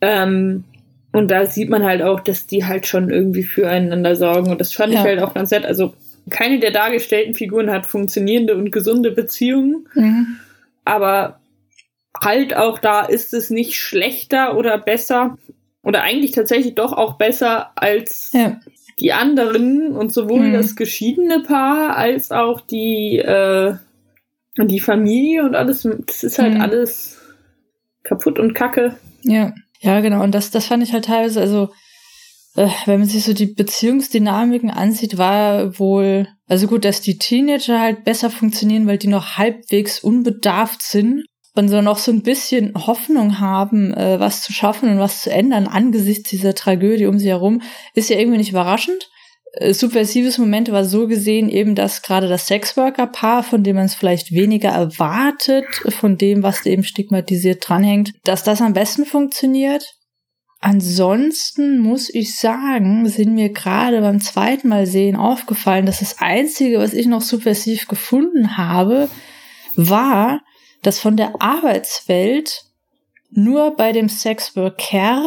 Ähm, und da sieht man halt auch, dass die halt schon irgendwie füreinander sorgen. Und das fand ja. ich halt auch ganz nett. Also keine der dargestellten Figuren hat funktionierende und gesunde Beziehungen. Mhm. Aber halt auch da ist es nicht schlechter oder besser oder eigentlich tatsächlich doch auch besser als ja. die anderen und sowohl mhm. das geschiedene Paar als auch die äh, die Familie und alles das ist halt mhm. alles kaputt und kacke. Ja. Ja, genau und das das fand ich halt teilweise also äh, wenn man sich so die Beziehungsdynamiken ansieht, war wohl, also gut, dass die Teenager halt besser funktionieren, weil die noch halbwegs unbedarft sind und so noch so ein bisschen Hoffnung haben, äh, was zu schaffen und was zu ändern angesichts dieser Tragödie um sie herum, ist ja irgendwie nicht überraschend. Äh, subversives Moment war so gesehen eben, dass gerade das Sexworker-Paar, von dem man es vielleicht weniger erwartet, von dem, was eben stigmatisiert dranhängt, dass das am besten funktioniert. Ansonsten muss ich sagen, sind mir gerade beim zweiten Mal sehen aufgefallen, dass das Einzige, was ich noch subversiv gefunden habe, war, dass von der Arbeitswelt nur bei dem Sexworker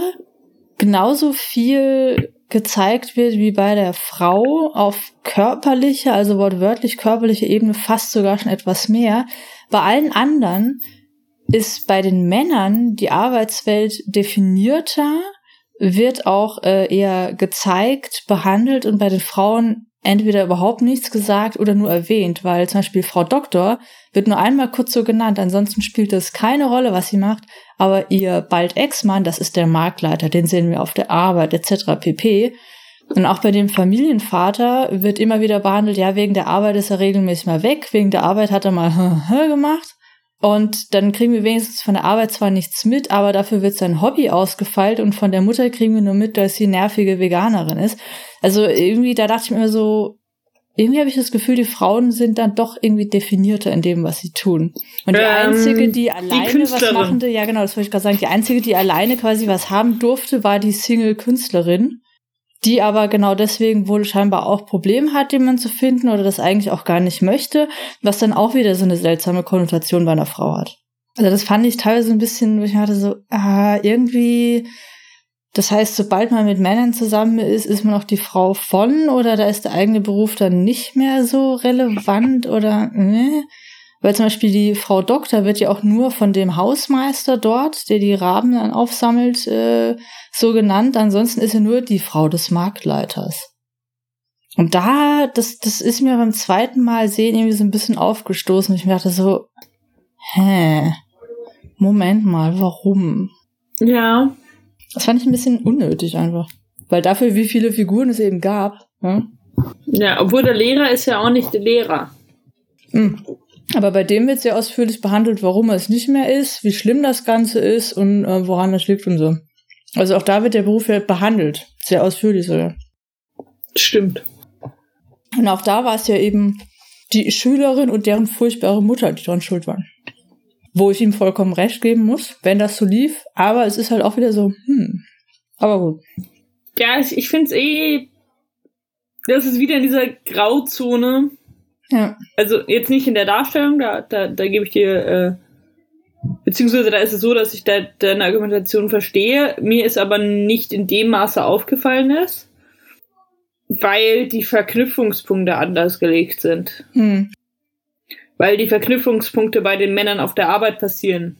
genauso viel gezeigt wird wie bei der Frau auf körperliche, also wortwörtlich körperliche Ebene fast sogar schon etwas mehr. Bei allen anderen ist bei den Männern die Arbeitswelt definierter, wird auch äh, eher gezeigt, behandelt und bei den Frauen entweder überhaupt nichts gesagt oder nur erwähnt, weil zum Beispiel Frau Doktor wird nur einmal kurz so genannt, ansonsten spielt es keine Rolle, was sie macht, aber ihr bald Ex-Mann, das ist der Marktleiter, den sehen wir auf der Arbeit etc. pp. Und auch bei dem Familienvater wird immer wieder behandelt, ja, wegen der Arbeit ist er regelmäßig mal weg, wegen der Arbeit hat er mal gemacht. Und dann kriegen wir wenigstens von der Arbeit zwar nichts mit, aber dafür wird sein Hobby ausgefeilt und von der Mutter kriegen wir nur mit, dass sie nervige Veganerin ist. Also irgendwie, da dachte ich mir immer so, irgendwie habe ich das Gefühl, die Frauen sind dann doch irgendwie definierter in dem, was sie tun. Und die ähm, einzige, die alleine die was machende, ja genau, das wollte ich gerade sagen, die einzige, die alleine quasi was haben durfte, war die Single-Künstlerin die aber genau deswegen wohl scheinbar auch Probleme hat, jemanden zu finden oder das eigentlich auch gar nicht möchte, was dann auch wieder so eine seltsame Konnotation bei einer Frau hat. Also das fand ich teilweise ein bisschen, wo ich hatte so, ah, irgendwie, das heißt, sobald man mit Männern zusammen ist, ist man auch die Frau von oder da ist der eigene Beruf dann nicht mehr so relevant oder, ne? Weil zum Beispiel die Frau Doktor wird ja auch nur von dem Hausmeister dort, der die Raben dann aufsammelt, äh, so genannt. Ansonsten ist sie nur die Frau des Marktleiters. Und da, das, das ist mir beim zweiten Mal sehen irgendwie so ein bisschen aufgestoßen. Ich mir dachte so, hä, Moment mal, warum? Ja. Das fand ich ein bisschen unnötig einfach. Weil dafür, wie viele Figuren es eben gab. Ja, ja obwohl der Lehrer ist ja auch nicht der Lehrer. Hm. Aber bei dem wird sehr ausführlich behandelt, warum er es nicht mehr ist, wie schlimm das Ganze ist und äh, woran das liegt und so. Also auch da wird der Beruf ja behandelt. Sehr ausführlich sogar. Stimmt. Und auch da war es ja eben die Schülerin und deren furchtbare Mutter, die daran schuld waren. Wo ich ihm vollkommen recht geben muss, wenn das so lief. Aber es ist halt auch wieder so, hm. Aber gut. Ja, ich, ich finde es eh. Das ist wieder in dieser Grauzone. Ja. Also jetzt nicht in der Darstellung, da, da, da gebe ich dir. Äh, beziehungsweise da ist es so, dass ich da deine Argumentation verstehe. Mir ist aber nicht in dem Maße aufgefallen ist, weil die Verknüpfungspunkte anders gelegt sind. Hm. Weil die Verknüpfungspunkte bei den Männern auf der Arbeit passieren.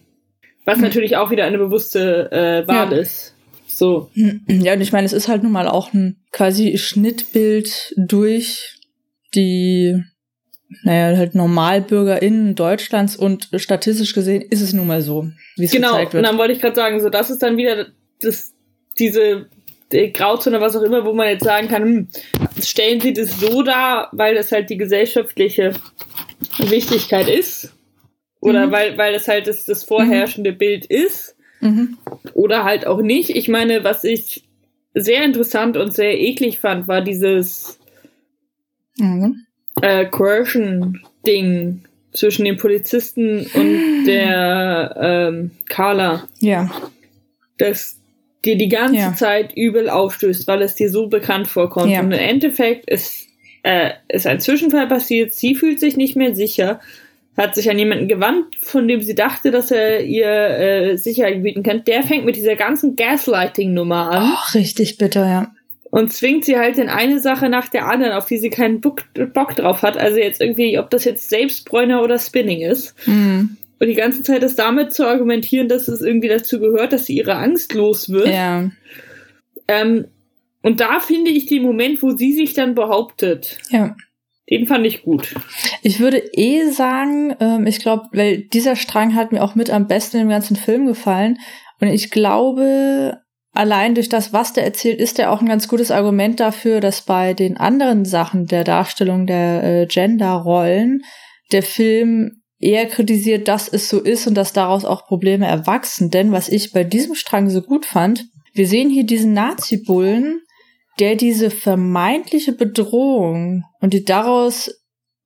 Was Hm. natürlich auch wieder eine bewusste äh, Wahl Ja. ist. So. Ja, und ich meine, es ist halt nun mal auch ein quasi Schnittbild durch die, naja, halt NormalbürgerInnen Deutschlands und statistisch gesehen ist es nun mal so, wie es Genau, gezeigt und wird. dann wollte ich gerade sagen, so das ist dann wieder das, diese die Grauzone, was auch immer, wo man jetzt sagen kann, hm, stellen sie das so dar, weil das halt die gesellschaftliche Wichtigkeit ist. Oder Mhm. weil, weil das halt das, das vorherrschende Bild ist. Mhm. Oder halt auch nicht. Ich meine, was ich sehr interessant und sehr eklig fand, war dieses Mhm. Äh, Coercion-Ding zwischen dem Polizisten und der ähm, Carla. Ja, das dir die ganze Ja. Zeit übel aufstößt, weil es dir so bekannt vorkommt. Ja. Und im Endeffekt ist, äh, ist ein Zwischenfall passiert, sie fühlt sich nicht mehr sicher, hat sich an jemanden gewandt, von dem sie dachte, dass er ihr äh, Sicherheit bieten kann. Der fängt mit dieser ganzen Gaslighting-Nummer an auch richtig bitter, ja. Und zwingt sie halt in eine Sache nach der anderen, auf die sie keinen Bock, Bock drauf hat. Also jetzt irgendwie, ob das jetzt Selbstbräuner oder Spinning ist. Mhm. Und die ganze Zeit ist damit zu argumentieren, dass es irgendwie dazu gehört, dass sie ihre Angst los wird. Ja, Ähm, und da finde ich den Moment, wo sie sich dann behauptet, ja. den fand ich gut. Ich würde eh sagen, ähm, ich glaube, weil dieser Strang hat mir auch mit am besten im ganzen Film gefallen. Und ich glaube, allein durch das, was der erzählt, ist er auch ein ganz gutes Argument dafür, dass bei den anderen Sachen der Darstellung der äh, Gender-Rollen der Film eher kritisiert, dass es so ist und dass daraus auch Probleme erwachsen. Denn was ich bei diesem Strang so gut fand, wir sehen hier diesen Nazi-Bullen, der diese vermeintliche Bedrohung und die daraus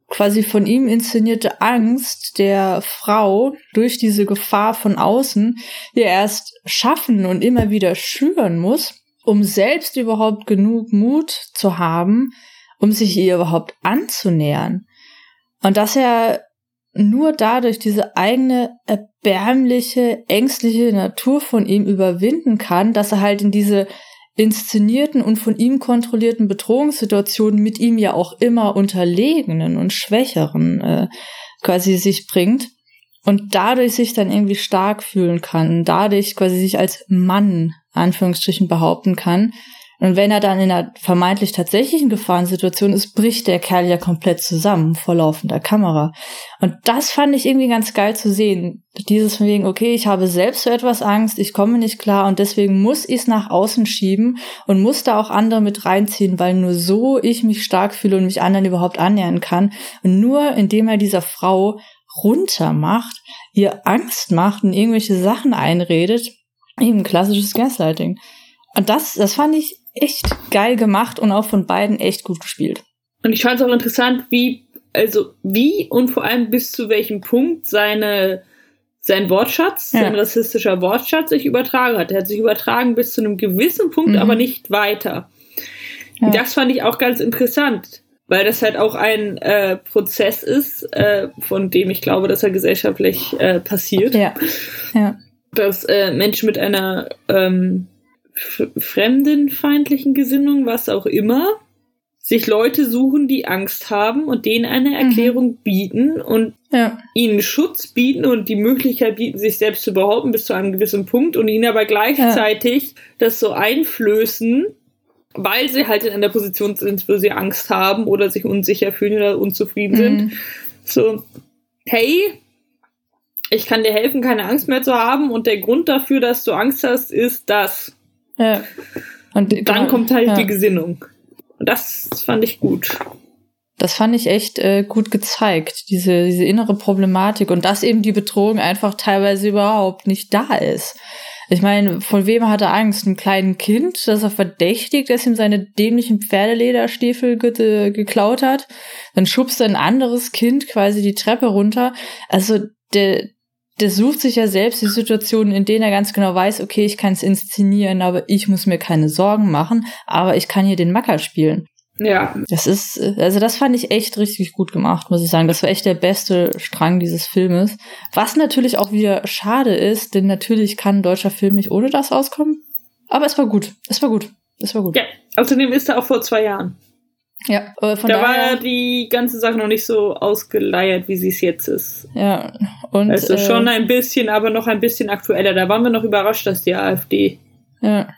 quasi von ihm inszenierte Angst der Frau durch diese Gefahr von außen ja erst schaffen und immer wieder schüren muss, um selbst überhaupt genug Mut zu haben, um sich ihr überhaupt anzunähern. Und dass er nur dadurch diese eigene erbärmliche, ängstliche Natur von ihm überwinden kann, dass er halt in diese inszenierten und von ihm kontrollierten Bedrohungssituationen mit ihm ja auch immer unterlegenen und schwächeren äh, quasi sich bringt und dadurch sich dann irgendwie stark fühlen kann, dadurch quasi sich als Mann Anführungsstrichen behaupten kann. Und wenn er dann in einer vermeintlich tatsächlichen Gefahrensituation ist, bricht der Kerl ja komplett zusammen vor laufender Kamera. Und das fand ich irgendwie ganz geil zu sehen. Dieses von wegen, okay, ich habe selbst so etwas Angst, ich komme nicht klar und deswegen muss ich es nach außen schieben und muss da auch andere mit reinziehen, weil nur so ich mich stark fühle und mich anderen überhaupt annähern kann. Und nur indem er dieser Frau runtermacht, ihr Angst macht und irgendwelche Sachen einredet, eben klassisches Gaslighting. Und das, das fand ich echt geil gemacht und auch von beiden echt gut gespielt. Und ich fand es auch interessant, wie, also wie und vor allem bis zu welchem Punkt seine, sein Wortschatz, Ja. sein rassistischer Wortschatz sich übertragen hat. Er hat sich übertragen bis zu einem gewissen Punkt, Mhm. aber nicht weiter. Ja. Das fand ich auch ganz interessant, weil das halt auch ein äh, Prozess ist, äh, von dem ich glaube, dass er gesellschaftlich äh, passiert. Ja. Ja. dass äh, Menschen mit einer ähm, fremdenfeindlichen Gesinnung, was auch immer, sich Leute suchen, die Angst haben und denen eine Erklärung bieten und Ja. ihnen Schutz bieten und die Möglichkeit bieten, sich selbst zu behaupten bis zu einem gewissen Punkt und ihnen aber gleichzeitig das so einflößen, weil sie halt in einer Position sind, wo sie Angst haben oder sich unsicher fühlen oder unzufrieden sind. Mhm. So, hey, ich kann dir helfen, keine Angst mehr zu haben und der Grund dafür, dass du Angst hast, ist das. Ja. Und Dann genau, kommt halt ja. die Gesinnung. Und das fand ich gut. Das fand ich echt äh, gut gezeigt, diese, diese innere Problematik und dass eben die Bedrohung einfach teilweise überhaupt nicht da ist. Ich meine, von wem hat er Angst? Ein kleines Kind, das er verdächtigt, dass ihm seine dämlichen Pferdelederstiefel ge geklaut hat. Dann schubst er ein anderes Kind quasi die Treppe runter. Also der, der sucht sich ja selbst die Situationen, in denen er ganz genau weiß, okay, ich kann es inszenieren, aber ich muss mir keine Sorgen machen, aber ich kann hier den Macker spielen. Ja. Das ist, also das fand ich echt richtig gut gemacht, muss ich sagen. Das war echt der beste Strang dieses Filmes. Was natürlich auch wieder schade ist, denn natürlich kann ein deutscher Film nicht ohne das auskommen. Aber es war gut. Es war gut. Es war gut. Ja, außerdem ist er auch vor zwei Jahren. Ja, von da war ja die ganze Sache noch nicht so ausgeleiert, wie sie es jetzt ist. Ja, und. Also äh, schon ein bisschen, aber noch ein bisschen aktueller. Da waren wir noch überrascht, dass die AfD ja.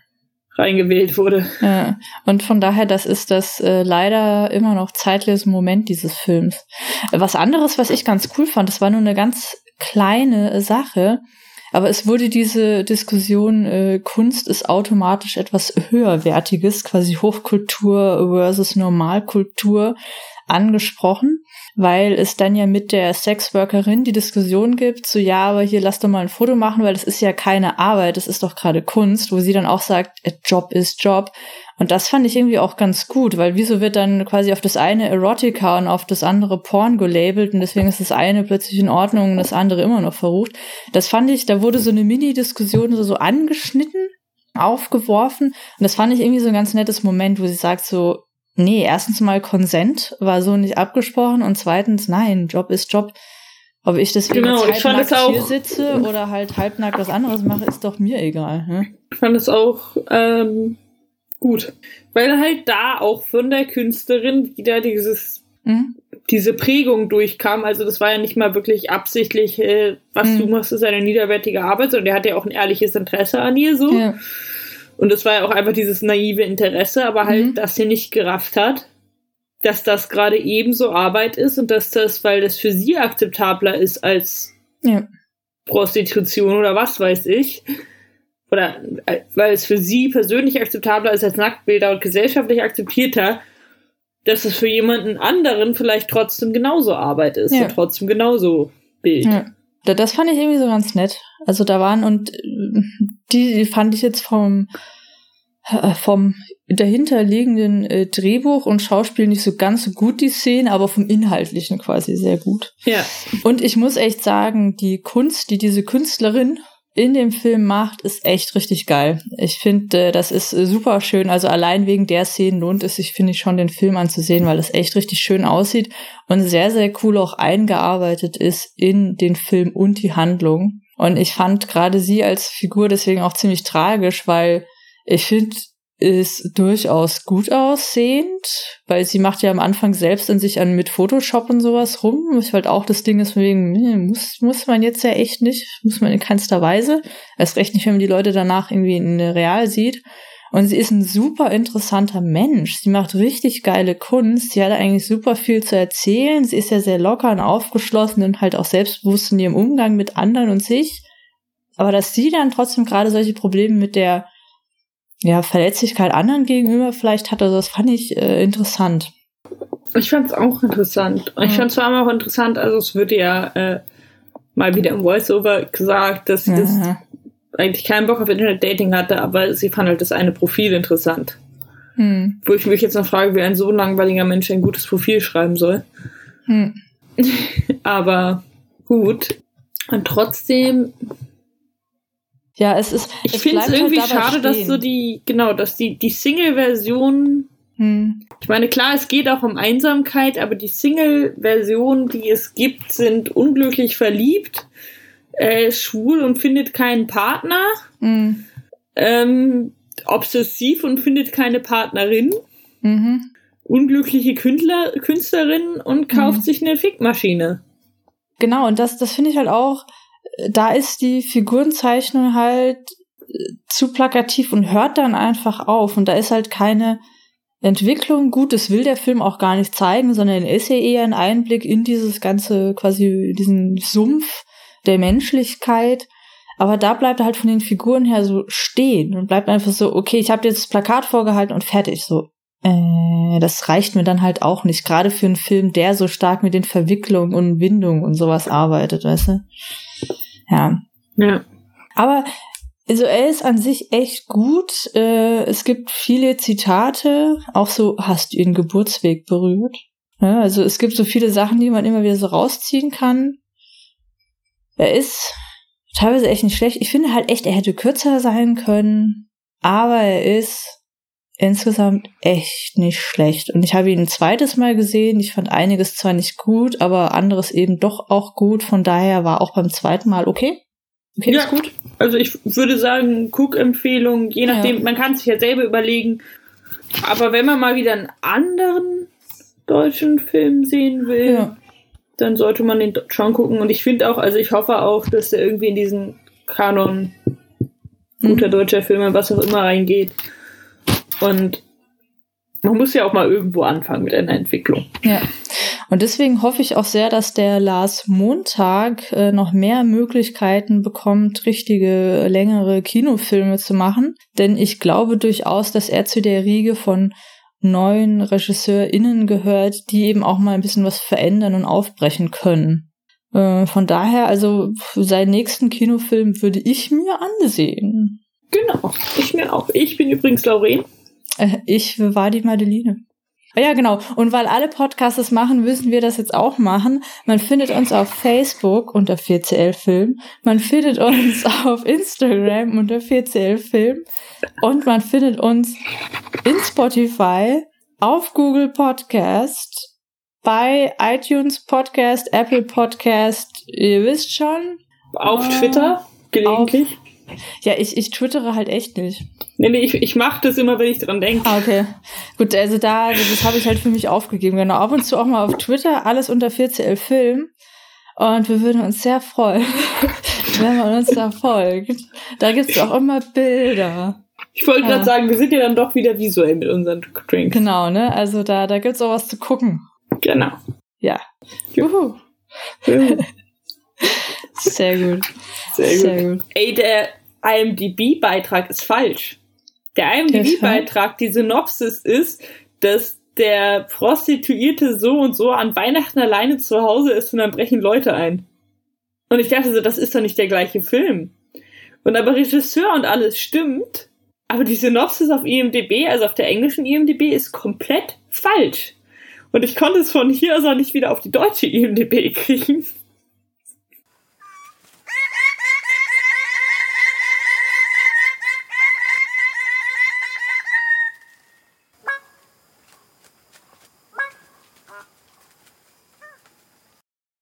reingewählt wurde. Ja, und von daher, das ist das äh, leider immer noch zeitlose Moment dieses Films. Was anderes, was ich ganz cool fand, das war nur eine ganz kleine Sache. Aber es wurde diese Diskussion, äh, Kunst ist automatisch etwas höherwertiges, quasi Hochkultur versus Normalkultur angesprochen, weil es dann ja mit der Sexworkerin die Diskussion gibt, so ja, aber hier lass doch mal ein Foto machen, weil das ist ja keine Arbeit, das ist doch gerade Kunst, wo sie dann auch sagt, Job ist Job. Und das fand ich irgendwie auch ganz gut, weil wieso wird dann quasi auf das eine Erotica und auf das andere Porn gelabelt und deswegen ist das eine plötzlich in Ordnung und das andere immer noch verrucht. Das fand ich, da wurde so eine Mini-Diskussion so, so angeschnitten, aufgeworfen und das fand ich irgendwie so ein ganz nettes Moment, wo sie sagt so, nee, erstens mal Konsent war so nicht abgesprochen und zweitens, nein, Job ist Job. Ob ich deswegen genau, jetzt halbnackt hier sitze oder halt halbnackt was anderes mache, ist doch mir egal. Ne? Ich fand es auch ähm, gut. Weil halt da auch von der Künstlerin wieder dieses, mhm. diese Prägung durchkam. Also das war ja nicht mal wirklich absichtlich, äh, was mhm. du machst, ist eine niederwertige Arbeit, sondern der hat ja auch ein ehrliches Interesse an ihr so. Ja. Und es war ja auch einfach dieses naive Interesse, aber halt, mhm. dass sie nicht gerafft hat, dass das gerade ebenso Arbeit ist und dass das, weil das für sie akzeptabler ist als ja. Prostitution oder was weiß ich, oder äh, weil es für sie persönlich akzeptabler ist als Nacktbilder und gesellschaftlich akzeptierter, dass es für jemanden anderen vielleicht trotzdem genauso Arbeit ist ja. und trotzdem genauso Bild. Ja. Das fand ich irgendwie so ganz nett. Also da waren und äh, die, die fand ich jetzt vom äh, vom dahinterliegenden äh, Drehbuch und Schauspiel nicht so ganz so gut die Szenen, aber vom Inhaltlichen quasi sehr gut. Ja. Und ich muss echt sagen, die Kunst, die diese Künstlerin in dem Film macht, ist echt richtig geil. Ich finde, äh, das ist äh, super schön. Also allein wegen der Szenen lohnt es sich, finde ich, schon den Film anzusehen, weil es echt richtig schön aussieht und sehr, sehr cool auch eingearbeitet ist in den Film und die Handlung. Und ich fand gerade sie als Figur deswegen auch ziemlich tragisch, weil ich finde, ist durchaus gut aussehend, weil sie macht ja am Anfang selbst an sich an mit Photoshop und sowas rum. Ich halt auch das Ding ist wegen, muss, muss man jetzt ja echt nicht, muss man in keinster Weise. Erst recht nicht, wenn man die Leute danach irgendwie in Real sieht. Und sie ist ein super interessanter Mensch. Sie macht richtig geile Kunst. Sie hat eigentlich super viel zu erzählen. Sie ist ja sehr locker und aufgeschlossen und halt auch selbstbewusst in ihrem Umgang mit anderen und sich. Aber dass sie dann trotzdem gerade solche Probleme mit der ja, Verletzlichkeit anderen gegenüber vielleicht hat. Also das fand ich äh, interessant. Ich fand es auch interessant. Ich fand es vor allem auch interessant, also es würde ja äh, mal wieder im Voiceover gesagt, dass sie ja. das eigentlich keinen Bock auf Internet-Dating hatte, aber sie fand halt das eine Profil interessant. Hm. Wo ich mich jetzt noch frage, wie ein so langweiliger Mensch ein gutes Profil schreiben soll. Hm. aber gut. Und trotzdem ja, es ist. Ich finde es halt irgendwie halt schade, stehen. dass so die, genau, dass die, die Single-Version. Hm. Ich meine, klar, es geht auch um Einsamkeit, aber die Single-Versionen, die es gibt, sind unglücklich verliebt, äh, schwul und findet keinen Partner, hm. ähm, obsessiv und findet keine Partnerin, mhm. unglückliche Künstler, Künstlerin und kauft mhm. sich eine Fickmaschine. Genau, und das, das finde ich halt auch da ist die Figurenzeichnung halt äh, zu plakativ und hört dann einfach auf. Und da ist halt keine Entwicklung. Gut, das will der Film auch gar nicht zeigen, sondern ist ja eher ein Einblick in dieses ganze, quasi diesen Sumpf der Menschlichkeit. Aber da bleibt er halt von den Figuren her so stehen und bleibt einfach so, okay, ich habe jetzt das Plakat vorgehalten und fertig. So, äh, das reicht mir dann halt auch nicht. Gerade für einen Film, der so stark mit den Verwicklungen und Windungen und sowas arbeitet, weißt du? Ja. Ja. Aber also er ist an sich echt gut. Äh, es gibt viele Zitate, auch so, hast du ihren Geburtsweg berührt? Ja, also es gibt so viele Sachen, die man immer wieder so rausziehen kann. Er ist teilweise echt nicht schlecht. Ich finde halt echt, er hätte kürzer sein können, aber er ist insgesamt echt nicht schlecht. Und ich habe ihn ein zweites Mal gesehen. Ich fand einiges zwar nicht gut, aber anderes eben doch auch gut. Von daher war auch beim zweiten Mal okay. Okay, ja, ist gut. Also ich würde sagen, Cook-Empfehlung, je nachdem, ja. man kann sich ja selber überlegen. Aber wenn man mal wieder einen anderen deutschen Film sehen will, ja. dann sollte man den schon gucken. Und ich finde auch, also ich hoffe auch, dass der irgendwie in diesen Kanon guter mhm. deutscher Filme, was auch immer reingeht. Und man muss ja auch mal irgendwo anfangen mit einer Entwicklung. Ja. Und deswegen hoffe ich auch sehr, dass der Lars Montag äh, noch mehr Möglichkeiten bekommt, richtige, längere Kinofilme zu machen. Denn ich glaube durchaus, dass er zu der Riege von neuen RegisseurInnen gehört, die eben auch mal ein bisschen was verändern und aufbrechen können. Äh, von daher, also seinen nächsten Kinofilm würde ich mir ansehen. Genau, ich mir auch. Ich bin übrigens Lauren. Äh, ich war die Madeline. Ah ja, genau. Und weil alle Podcasts das machen, müssen wir das jetzt auch machen. Man findet uns auf Facebook unter 4CL Film. Man findet uns auf Instagram unter 4CL Film. Und man findet uns in Spotify, auf Google Podcast, bei iTunes Podcast, Apple Podcast, ihr wisst schon. Auf äh, Twitter, gelegentlich. Auf ja, ich, ich twittere halt echt nicht. Nee, nee, ich, ich mache das immer, wenn ich dran denke. Ah, okay. Gut, also da, das habe ich halt für mich aufgegeben. Genau, ab und zu auch mal auf Twitter, alles unter 4CL Film. Und wir würden uns sehr freuen, wenn man uns da folgt. Da gibt's auch immer Bilder. Ich wollte gerade ja. sagen, wir sind ja dann doch wieder visuell mit unseren Drinks. Genau, ne? Also da, da gibt's auch was zu gucken. Genau. Ja. Juhu. Sehr gut. Sehr, Sehr gut. gut. Ey, der IMDb-Beitrag ist falsch. Der IMDb-Beitrag, die Synopsis ist, dass der Prostituierte so und so an Weihnachten alleine zu Hause ist und dann brechen Leute ein. Und ich dachte so, das ist doch nicht der gleiche Film. Und aber Regisseur und alles stimmt, aber die Synopsis auf IMDb, also auf der englischen IMDb, ist komplett falsch. Und ich konnte es von hier aus auch nicht wieder auf die deutsche IMDb kriegen.